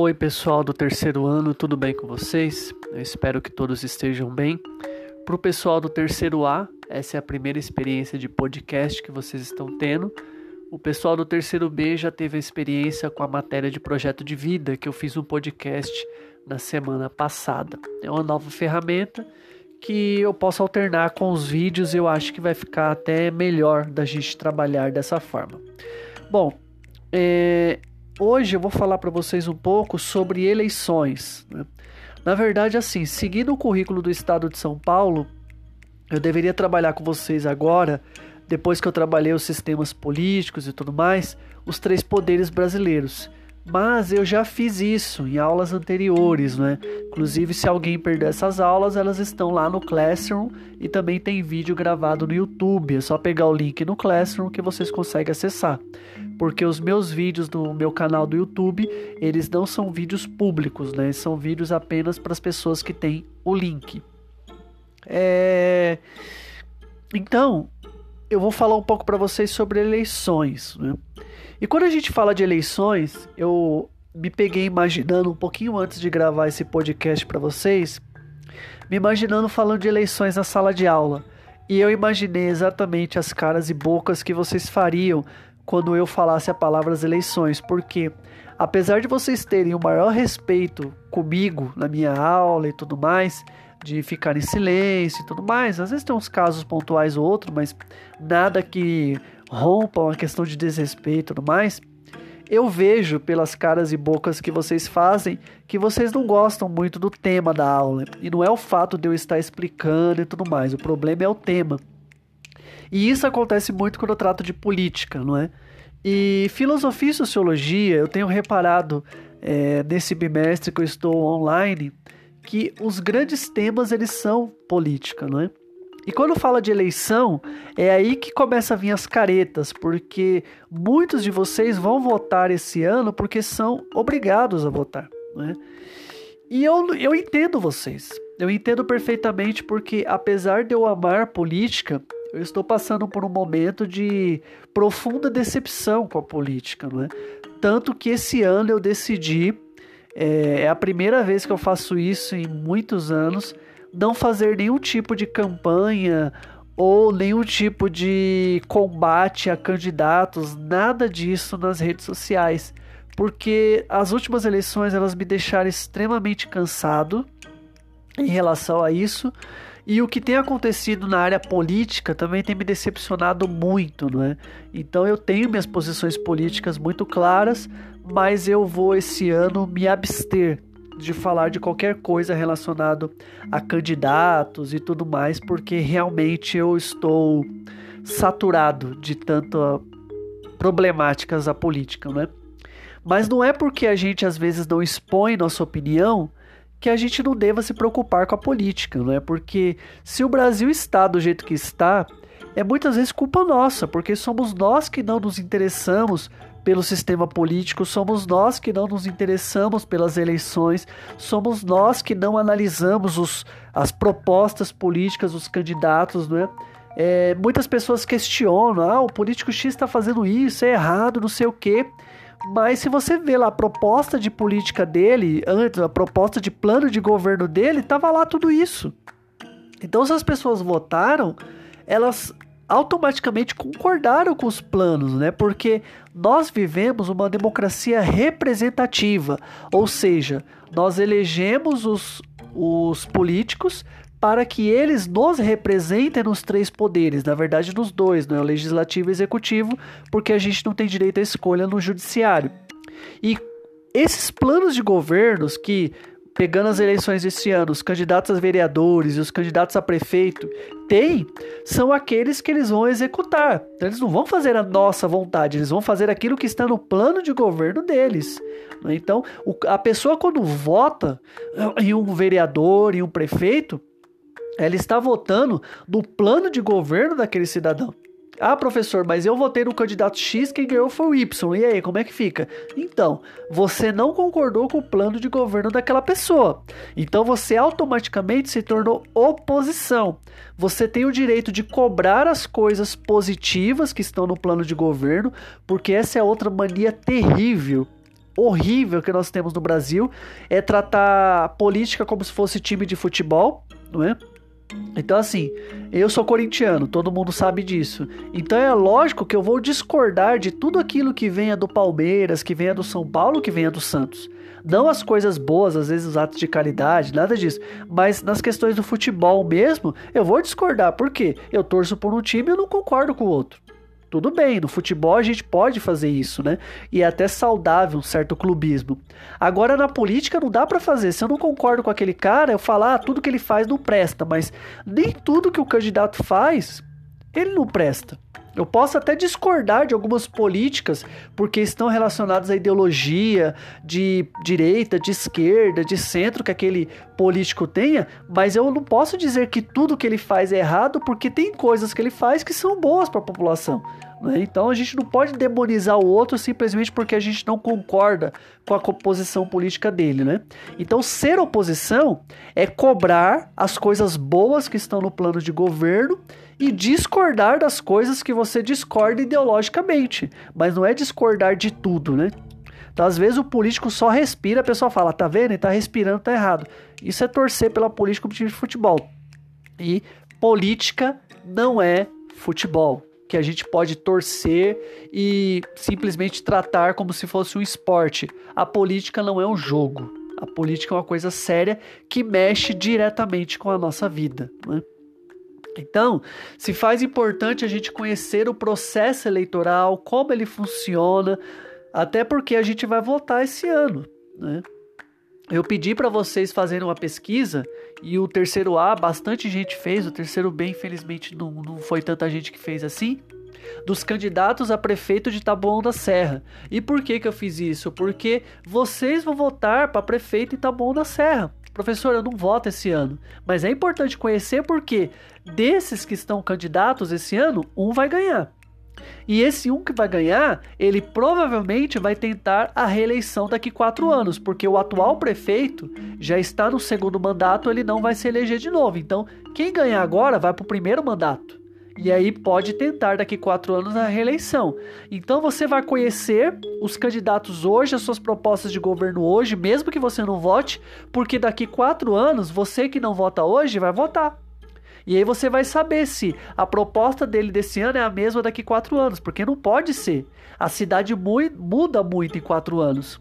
Oi, pessoal do terceiro ano, tudo bem com vocês? Eu espero que todos estejam bem. Para o pessoal do terceiro A, essa é a primeira experiência de podcast que vocês estão tendo. O pessoal do terceiro B já teve a experiência com a matéria de projeto de vida, que eu fiz um podcast na semana passada. É uma nova ferramenta que eu posso alternar com os vídeos, eu acho que vai ficar até melhor da gente trabalhar dessa forma. Bom, é, hoje eu vou falar para vocês um pouco sobre eleições. Né? Na verdade, assim, seguindo o currículo do Estado de São Paulo, eu deveria trabalhar com vocês agora, depois que eu trabalhei os sistemas políticos e tudo mais, os três poderes brasileiros. Mas eu já fiz isso em aulas anteriores, né? Inclusive, se alguém perder essas aulas, elas estão lá no Classroom e também tem vídeo gravado no YouTube. É só pegar o link no Classroom que vocês conseguem acessar. Porque os meus vídeos no meu canal do YouTube, eles não são vídeos públicos, né? São vídeos apenas para as pessoas que têm o link. É... Então, eu vou falar um pouco para vocês sobre eleições, né? E quando a gente fala de eleições, eu me peguei imaginando um pouquinho antes de gravar esse podcast para vocês, me imaginando falando de eleições na sala de aula. E eu imaginei exatamente as caras e bocas que vocês fariam quando eu falasse a palavra as eleições, porque apesar de vocês terem o maior respeito comigo na minha aula e tudo mais, de ficar em silêncio e tudo mais, às vezes tem uns casos pontuais ou outro, mas nada que rompam a questão de desrespeito e tudo mais, eu vejo pelas caras e bocas que vocês fazem que vocês não gostam muito do tema da aula. E não é o fato de eu estar explicando e tudo mais, o problema é o tema. E isso acontece muito quando eu trato de política, não é? E filosofia e sociologia, eu tenho reparado é, nesse bimestre que eu estou online, que os grandes temas eles são política, não é? E quando fala de eleição, é aí que começa a vir as caretas, porque muitos de vocês vão votar esse ano porque são obrigados a votar. Né? E eu, eu entendo vocês. Eu entendo perfeitamente porque, apesar de eu amar política, eu estou passando por um momento de profunda decepção com a política. Não é? Tanto que esse ano eu decidi, é, é a primeira vez que eu faço isso em muitos anos não fazer nenhum tipo de campanha ou nenhum tipo de combate a candidatos, nada disso nas redes sociais, porque as últimas eleições elas me deixaram extremamente cansado em relação a isso. E o que tem acontecido na área política também tem me decepcionado muito, não é? Então eu tenho minhas posições políticas muito claras, mas eu vou esse ano me abster de falar de qualquer coisa relacionado a candidatos e tudo mais, porque realmente eu estou saturado de tanto problemáticas a política, né? Mas não é porque a gente às vezes não expõe nossa opinião que a gente não deva se preocupar com a política, não é? Porque se o Brasil está do jeito que está, é muitas vezes culpa nossa, porque somos nós que não nos interessamos pelo sistema político, somos nós que não nos interessamos pelas eleições, somos nós que não analisamos os, as propostas políticas dos candidatos, não é? é muitas pessoas questionam, ah, o político X está fazendo isso, é errado, não sei o quê. Mas se você vê lá a proposta de política dele, antes, a proposta de plano de governo dele, tava lá tudo isso. Então, se as pessoas votaram, elas automaticamente concordaram com os planos, né? Porque nós vivemos uma democracia representativa, ou seja, nós elegemos os, os políticos para que eles nos representem nos três poderes, na verdade nos dois, né? o legislativo e executivo, porque a gente não tem direito à escolha no judiciário. E esses planos de governos que pegando as eleições desse ano, os candidatos a vereadores e os candidatos a prefeito têm, são aqueles que eles vão executar. Então, eles não vão fazer a nossa vontade, eles vão fazer aquilo que está no plano de governo deles. Né? Então, a pessoa quando vota em um vereador, em um prefeito, ela está votando no plano de governo daquele cidadão. Ah, professor, mas eu votei no candidato X, quem ganhou foi o Y. E aí, como é que fica? Então, você não concordou com o plano de governo daquela pessoa. Então, você automaticamente se tornou oposição. Você tem o direito de cobrar as coisas positivas que estão no plano de governo, porque essa é outra mania terrível horrível que nós temos no Brasil é tratar política como se fosse time de futebol, não é? Então, assim, eu sou corintiano, todo mundo sabe disso. Então é lógico que eu vou discordar de tudo aquilo que venha do Palmeiras, que venha do São Paulo, que venha do Santos. Não as coisas boas, às vezes os atos de caridade, nada disso. Mas nas questões do futebol mesmo, eu vou discordar. Por quê? Eu torço por um time e eu não concordo com o outro. Tudo bem, no futebol a gente pode fazer isso, né? E é até saudável um certo clubismo. Agora na política não dá para fazer. Se eu não concordo com aquele cara, eu falar ah, tudo que ele faz não presta, mas nem tudo que o candidato faz ele não presta. Eu posso até discordar de algumas políticas porque estão relacionadas à ideologia de direita, de esquerda, de centro que aquele político tenha, mas eu não posso dizer que tudo que ele faz é errado porque tem coisas que ele faz que são boas para a população. Né? Então a gente não pode demonizar o outro simplesmente porque a gente não concorda com a composição política dele. Né? Então ser oposição é cobrar as coisas boas que estão no plano de governo e discordar das coisas que você discorda ideologicamente, mas não é discordar de tudo, né? Então, às vezes o político só respira, a pessoa fala, tá vendo? Ele tá respirando, tá errado. Isso é torcer pela política como time de futebol. E política não é futebol, que a gente pode torcer e simplesmente tratar como se fosse um esporte. A política não é um jogo. A política é uma coisa séria que mexe diretamente com a nossa vida. Né? Então, se faz importante a gente conhecer o processo eleitoral, como ele funciona, até porque a gente vai votar esse ano, né? Eu pedi para vocês fazerem uma pesquisa e o terceiro A, bastante gente fez, o terceiro B, infelizmente, não, não foi tanta gente que fez assim, dos candidatos a prefeito de Taboão da Serra. E por que, que eu fiz isso? Porque vocês vão votar para prefeito em Taboão da Serra. Professor, eu não voto esse ano, mas é importante conhecer porque desses que estão candidatos esse ano, um vai ganhar. E esse um que vai ganhar, ele provavelmente vai tentar a reeleição daqui quatro anos, porque o atual prefeito já está no segundo mandato, ele não vai se eleger de novo. Então, quem ganhar agora vai para o primeiro mandato e aí pode tentar daqui quatro anos a reeleição. Então você vai conhecer os candidatos hoje, as suas propostas de governo hoje, mesmo que você não vote, porque daqui quatro anos você que não vota hoje vai votar. E aí você vai saber se a proposta dele desse ano é a mesma daqui quatro anos, porque não pode ser. A cidade muda muito em quatro anos.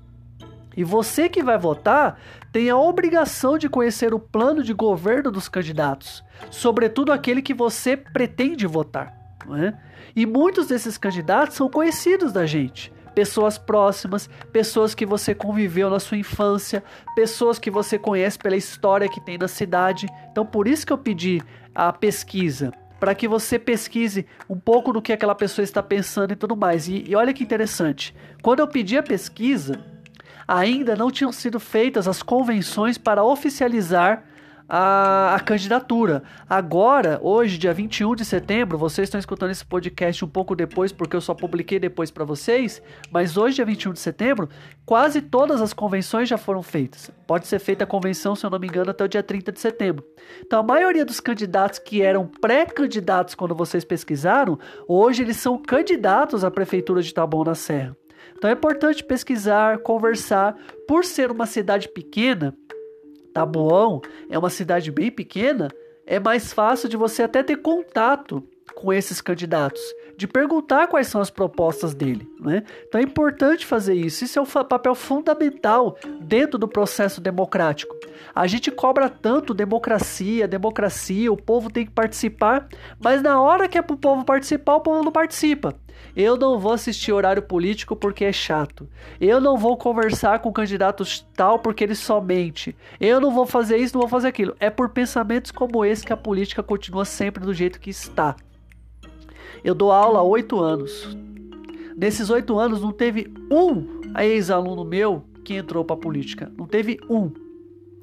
E você que vai votar tem a obrigação de conhecer o plano de governo dos candidatos, sobretudo aquele que você pretende votar. É? E muitos desses candidatos são conhecidos da gente. Pessoas próximas, pessoas que você conviveu na sua infância, pessoas que você conhece pela história que tem na cidade. Então, por isso que eu pedi a pesquisa para que você pesquise um pouco do que aquela pessoa está pensando e tudo mais. E, e olha que interessante, quando eu pedi a pesquisa, ainda não tinham sido feitas as convenções para oficializar a, a, candidatura. Agora, hoje, dia 21 de setembro, vocês estão escutando esse podcast um pouco depois, porque eu só publiquei depois para vocês, mas hoje, dia 21 de setembro, quase todas as convenções já foram feitas. Pode ser feita a convenção, se eu não me engano, até o dia 30 de setembro. Então, a maioria dos candidatos que eram pré-candidatos quando vocês pesquisaram, hoje eles são candidatos à prefeitura de Taboão na Serra. Então é importante pesquisar, conversar. Por ser uma cidade pequena, Taboão é uma cidade bem pequena, é mais fácil de você até ter contato com esses candidatos, de perguntar quais são as propostas dele. Né? Então é importante fazer isso. Isso é um papel fundamental dentro do processo democrático. A gente cobra tanto democracia, democracia, o povo tem que participar, mas na hora que é para o povo participar, o povo não participa. Eu não vou assistir horário político porque é chato. Eu não vou conversar com candidatos tal porque ele só mente. Eu não vou fazer isso, não vou fazer aquilo. É por pensamentos como esse que a política continua sempre do jeito que está. Eu dou aula há oito anos. Nesses oito anos não teve um ex-aluno meu que entrou para política. Não teve um.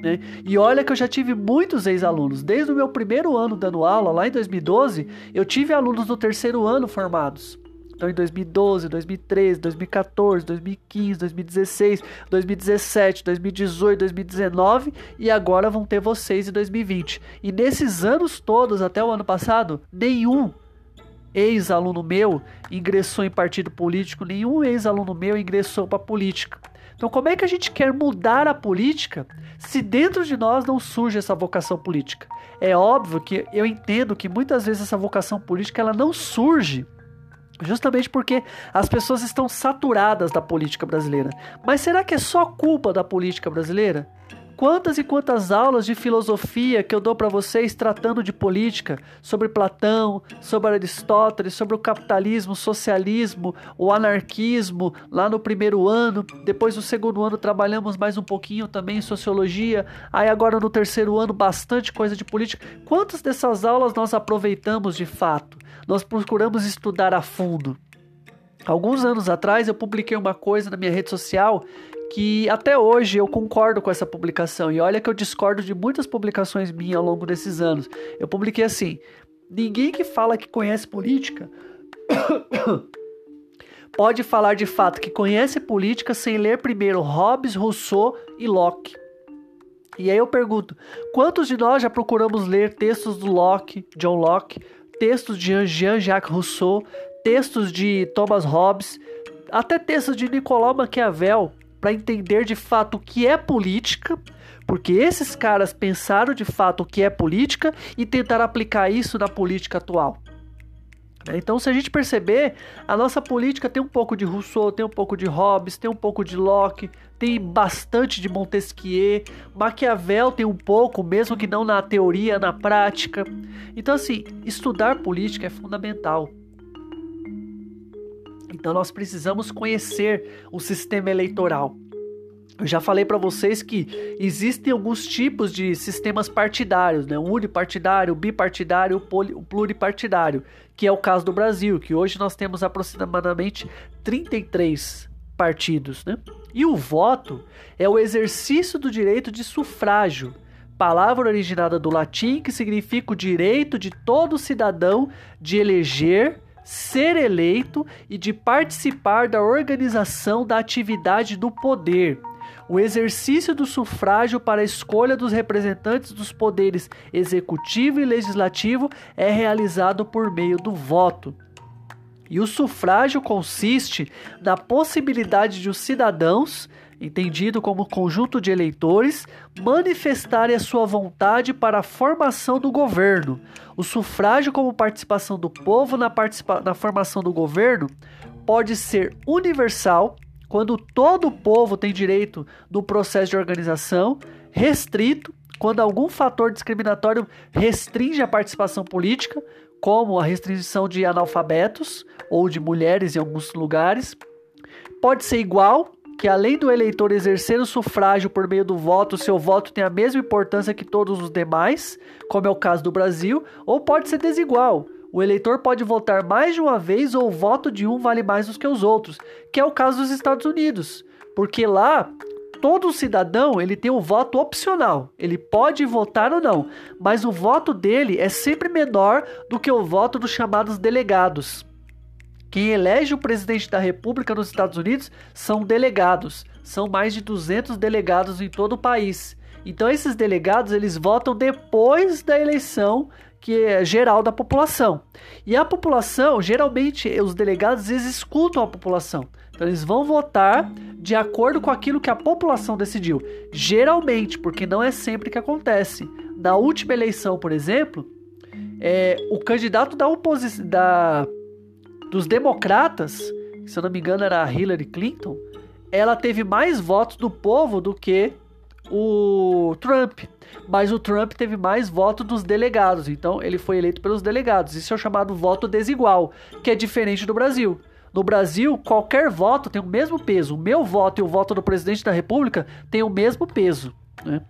Né? E olha que eu já tive muitos ex-alunos. Desde o meu primeiro ano dando aula, lá em 2012, eu tive alunos do terceiro ano formados. Então, em 2012, 2013, 2014, 2015, 2016, 2017, 2018, 2019 e agora vão ter vocês em 2020. E nesses anos todos, até o ano passado, nenhum ex-aluno meu ingressou em partido político, nenhum ex-aluno meu ingressou para política. Então, como é que a gente quer mudar a política se dentro de nós não surge essa vocação política? É óbvio que eu entendo que muitas vezes essa vocação política ela não surge Justamente porque as pessoas estão saturadas da política brasileira. Mas será que é só culpa da política brasileira? Quantas e quantas aulas de filosofia que eu dou para vocês tratando de política, sobre Platão, sobre Aristóteles, sobre o capitalismo, socialismo, o anarquismo, lá no primeiro ano. Depois, no segundo ano, trabalhamos mais um pouquinho também em sociologia. Aí, agora no terceiro ano, bastante coisa de política. Quantas dessas aulas nós aproveitamos de fato? Nós procuramos estudar a fundo. Alguns anos atrás, eu publiquei uma coisa na minha rede social que até hoje eu concordo com essa publicação. E olha que eu discordo de muitas publicações minhas ao longo desses anos. Eu publiquei assim: ninguém que fala que conhece política pode falar de fato que conhece política sem ler primeiro Hobbes, Rousseau e Locke. E aí eu pergunto: quantos de nós já procuramos ler textos do Locke, John Locke, textos de Jean-Jacques Rousseau, textos de Thomas Hobbes, até textos de Nicolau Maquiavel, para entender de fato o que é política, porque esses caras pensaram de fato o que é política e tentaram aplicar isso na política atual. Né? Então, se a gente perceber, a nossa política tem um pouco de Rousseau, tem um pouco de Hobbes, tem um pouco de Locke, tem bastante de Montesquieu, Maquiavel tem um pouco, mesmo que não na teoria, na prática. Então, assim, estudar política é fundamental. Então nós precisamos conhecer o sistema eleitoral. Eu já falei para vocês que existem alguns tipos de sistemas partidários, né? O unipartidário, o bipartidário, o pluripartidário, que é o caso do Brasil, que hoje nós temos aproximadamente 33 partidos, né? E o voto é o exercício do direito de sufrágio, palavra originada do latim que significa o direito de todo cidadão de eleger ser eleito e de participar da organização da atividade do poder. O exercício do sufrágio para a escolha dos representantes dos poderes executivo e legislativo é realizado por meio do voto. E o sufrágio consiste na possibilidade de os cidadãos entendido como conjunto de eleitores, manifestarem a sua vontade para a formação do governo. O sufrágio, como participação do povo na, participa na formação do governo, pode ser universal, quando todo o povo tem direito no processo de organização, restrito, quando algum fator discriminatório restringe a participação política, como a restrição de analfabetos ou de mulheres em alguns lugares. Pode ser igual, que além do eleitor exercer o sufrágio por meio do voto, seu voto tem a mesma importância que todos os demais, como é o caso do Brasil, ou pode ser desigual. O eleitor pode votar mais de uma vez ou o voto de um vale mais do que os outros, que é o caso dos Estados Unidos, porque lá todo cidadão ele tem um voto opcional. Ele pode votar ou não, mas o voto dele é sempre menor do que o voto dos chamados delegados. Quem elege o presidente da República nos Estados Unidos são delegados. São mais de 200 delegados em todo o país. Então esses delegados eles votam depois da eleição que é geral da população. E a população, geralmente os delegados eles escutam a população. Então eles vão votar de acordo com aquilo que a população decidiu. Geralmente, porque não é sempre que acontece. Na última eleição, por exemplo, é, o candidato da oposição dos democratas, se eu não me engano era a Hillary Clinton, ela teve mais votos do povo do que o Trump. Mas o Trump teve mais votos dos delegados, então ele foi eleito pelos delegados. Isso é o chamado voto desigual, que é diferente do Brasil. No Brasil, qualquer voto tem o mesmo peso. O meu voto e o voto do presidente da República têm o mesmo peso. Né?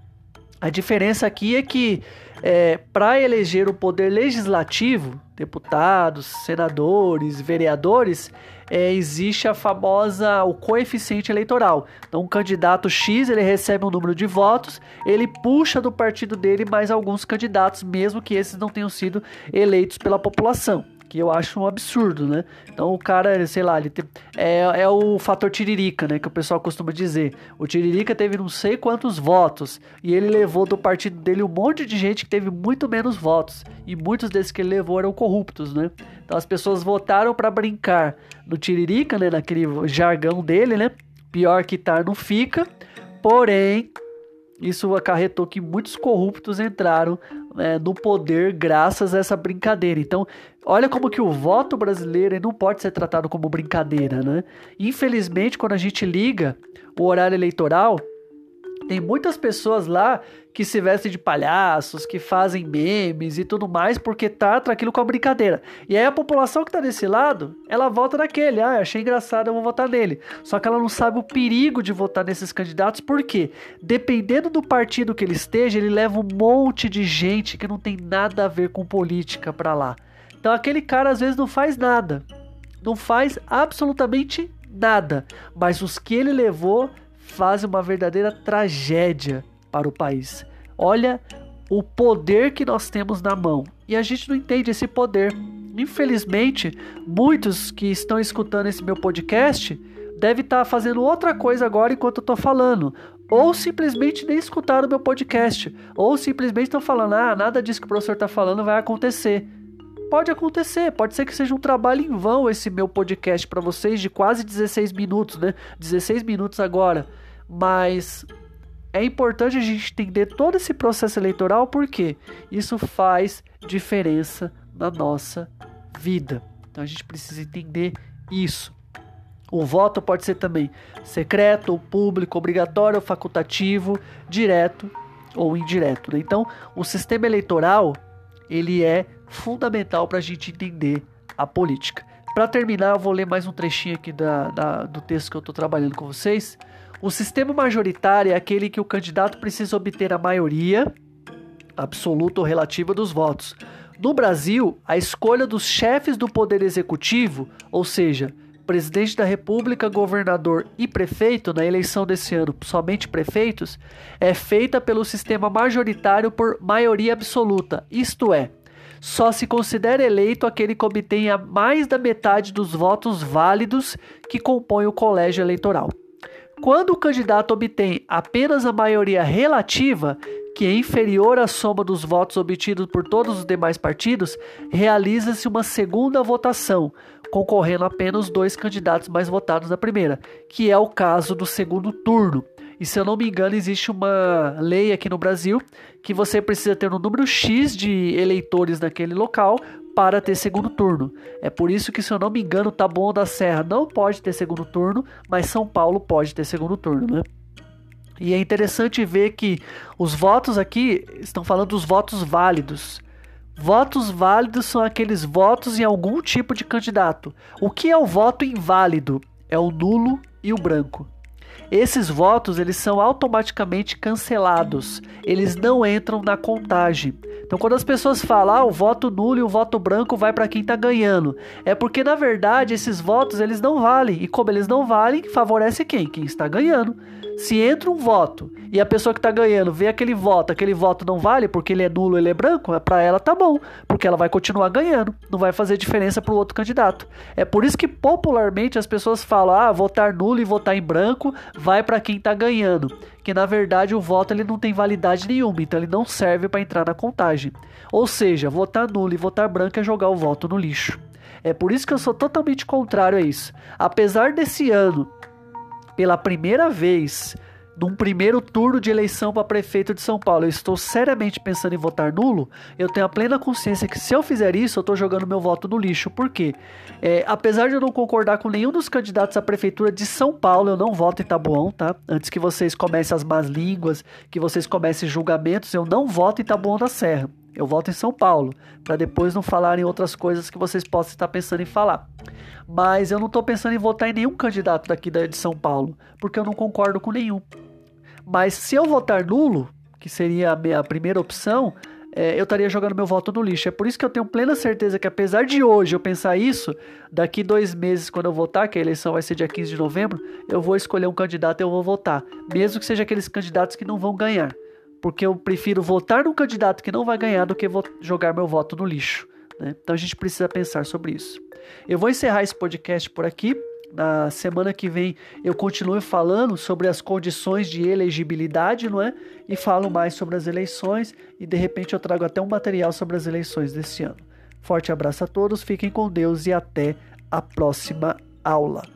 A diferença aqui é que é, para eleger o poder legislativo, deputados, senadores, vereadores, é, existe a famosa o coeficiente eleitoral. Então, um candidato X ele recebe um número de votos, ele puxa do partido dele mais alguns candidatos, mesmo que esses não tenham sido eleitos pela população que eu acho um absurdo, né? Então o cara, sei lá, ele te... é, é o fator tiririca, né? Que o pessoal costuma dizer. O tiririca teve não sei quantos votos e ele levou do partido dele um monte de gente que teve muito menos votos e muitos desses que ele levou eram corruptos, né? Então as pessoas votaram para brincar no tiririca, né? Naquele jargão dele, né? Pior que estar não fica, porém isso acarretou que muitos corruptos entraram né, no poder graças a essa brincadeira. Então, olha como que o voto brasileiro não pode ser tratado como brincadeira, né? Infelizmente, quando a gente liga o horário eleitoral, tem muitas pessoas lá que se vestem de palhaços, que fazem memes e tudo mais, porque trata aquilo com a brincadeira. E aí a população que tá desse lado, ela vota naquele. Ah, achei engraçado, eu vou votar nele. Só que ela não sabe o perigo de votar nesses candidatos, porque dependendo do partido que ele esteja, ele leva um monte de gente que não tem nada a ver com política para lá. Então aquele cara às vezes não faz nada. Não faz absolutamente nada. Mas os que ele levou fazem uma verdadeira tragédia para o país. Olha o poder que nós temos na mão e a gente não entende esse poder. Infelizmente, muitos que estão escutando esse meu podcast devem estar fazendo outra coisa agora enquanto eu estou falando. Ou simplesmente nem escutaram o meu podcast. Ou simplesmente estão falando, ah, nada disso que o professor está falando vai acontecer. Pode acontecer, pode ser que seja um trabalho em vão esse meu podcast para vocês de quase 16 minutos, né? 16 minutos agora. Mas é importante a gente entender todo esse processo eleitoral porque isso faz diferença na nossa vida. Então a gente precisa entender isso. O voto pode ser também secreto, público, obrigatório, facultativo, direto ou indireto. Né? Então, o sistema eleitoral ele é fundamental para a gente entender a política. Para terminar, eu vou ler mais um trechinho aqui da, da do texto que eu estou trabalhando com vocês. O sistema majoritário é aquele que o candidato precisa obter a maioria absoluta ou relativa dos votos. No Brasil, a escolha dos chefes do poder executivo, ou seja, presidente da República, governador e prefeito, na eleição desse ano, somente prefeitos, é feita pelo sistema majoritário por maioria absoluta, isto é, só se considera eleito aquele que obtenha mais da metade dos votos válidos que compõem o colégio eleitoral. Quando o candidato obtém apenas a maioria relativa, que é inferior à soma dos votos obtidos por todos os demais partidos, realiza-se uma segunda votação, concorrendo apenas dois candidatos mais votados na primeira, que é o caso do segundo turno. E se eu não me engano, existe uma lei aqui no Brasil que você precisa ter um número X de eleitores naquele local para ter segundo turno. É por isso que, se eu não me engano, Taboão da Serra não pode ter segundo turno, mas São Paulo pode ter segundo turno, né? E é interessante ver que os votos aqui estão falando dos votos válidos. Votos válidos são aqueles votos em algum tipo de candidato. O que é o voto inválido? É o nulo e o branco. Esses votos eles são automaticamente cancelados. Eles não entram na contagem. Então, quando as pessoas falam, ah, o voto nulo e o voto branco vai para quem está ganhando, é porque na verdade esses votos eles não valem. E como eles não valem, favorece quem? Quem está ganhando. Se entra um voto e a pessoa que está ganhando vê aquele voto, aquele voto não vale porque ele é nulo, ele é branco, é para ela tá bom, porque ela vai continuar ganhando, não vai fazer diferença para o outro candidato. É por isso que popularmente as pessoas falam: "Ah, votar nulo e votar em branco vai para quem está ganhando", que na verdade o voto ele não tem validade nenhuma, então ele não serve para entrar na contagem. Ou seja, votar nulo e votar branco é jogar o voto no lixo. É por isso que eu sou totalmente contrário a isso. Apesar desse ano pela primeira vez num primeiro turno de eleição para prefeito de São Paulo, eu estou seriamente pensando em votar nulo, eu tenho a plena consciência que se eu fizer isso, eu estou jogando meu voto no lixo. Por quê? É, apesar de eu não concordar com nenhum dos candidatos à prefeitura de São Paulo, eu não voto em Tabuão, tá? Antes que vocês comecem as más línguas, que vocês comecem julgamentos, eu não voto em Tabuão da Serra. Eu voto em São Paulo, para depois não falarem outras coisas que vocês possam estar pensando em falar. Mas eu não estou pensando em votar em nenhum candidato daqui de São Paulo, porque eu não concordo com nenhum. Mas se eu votar nulo, que seria a minha primeira opção, é, eu estaria jogando meu voto no lixo. É por isso que eu tenho plena certeza que, apesar de hoje eu pensar isso, daqui dois meses, quando eu votar, que a eleição vai ser dia 15 de novembro, eu vou escolher um candidato e eu vou votar. Mesmo que seja aqueles candidatos que não vão ganhar porque eu prefiro votar num candidato que não vai ganhar do que jogar meu voto no lixo. Né? Então a gente precisa pensar sobre isso. Eu vou encerrar esse podcast por aqui. Na semana que vem eu continuo falando sobre as condições de elegibilidade, não é? E falo mais sobre as eleições e de repente eu trago até um material sobre as eleições desse ano. Forte abraço a todos, fiquem com Deus e até a próxima aula.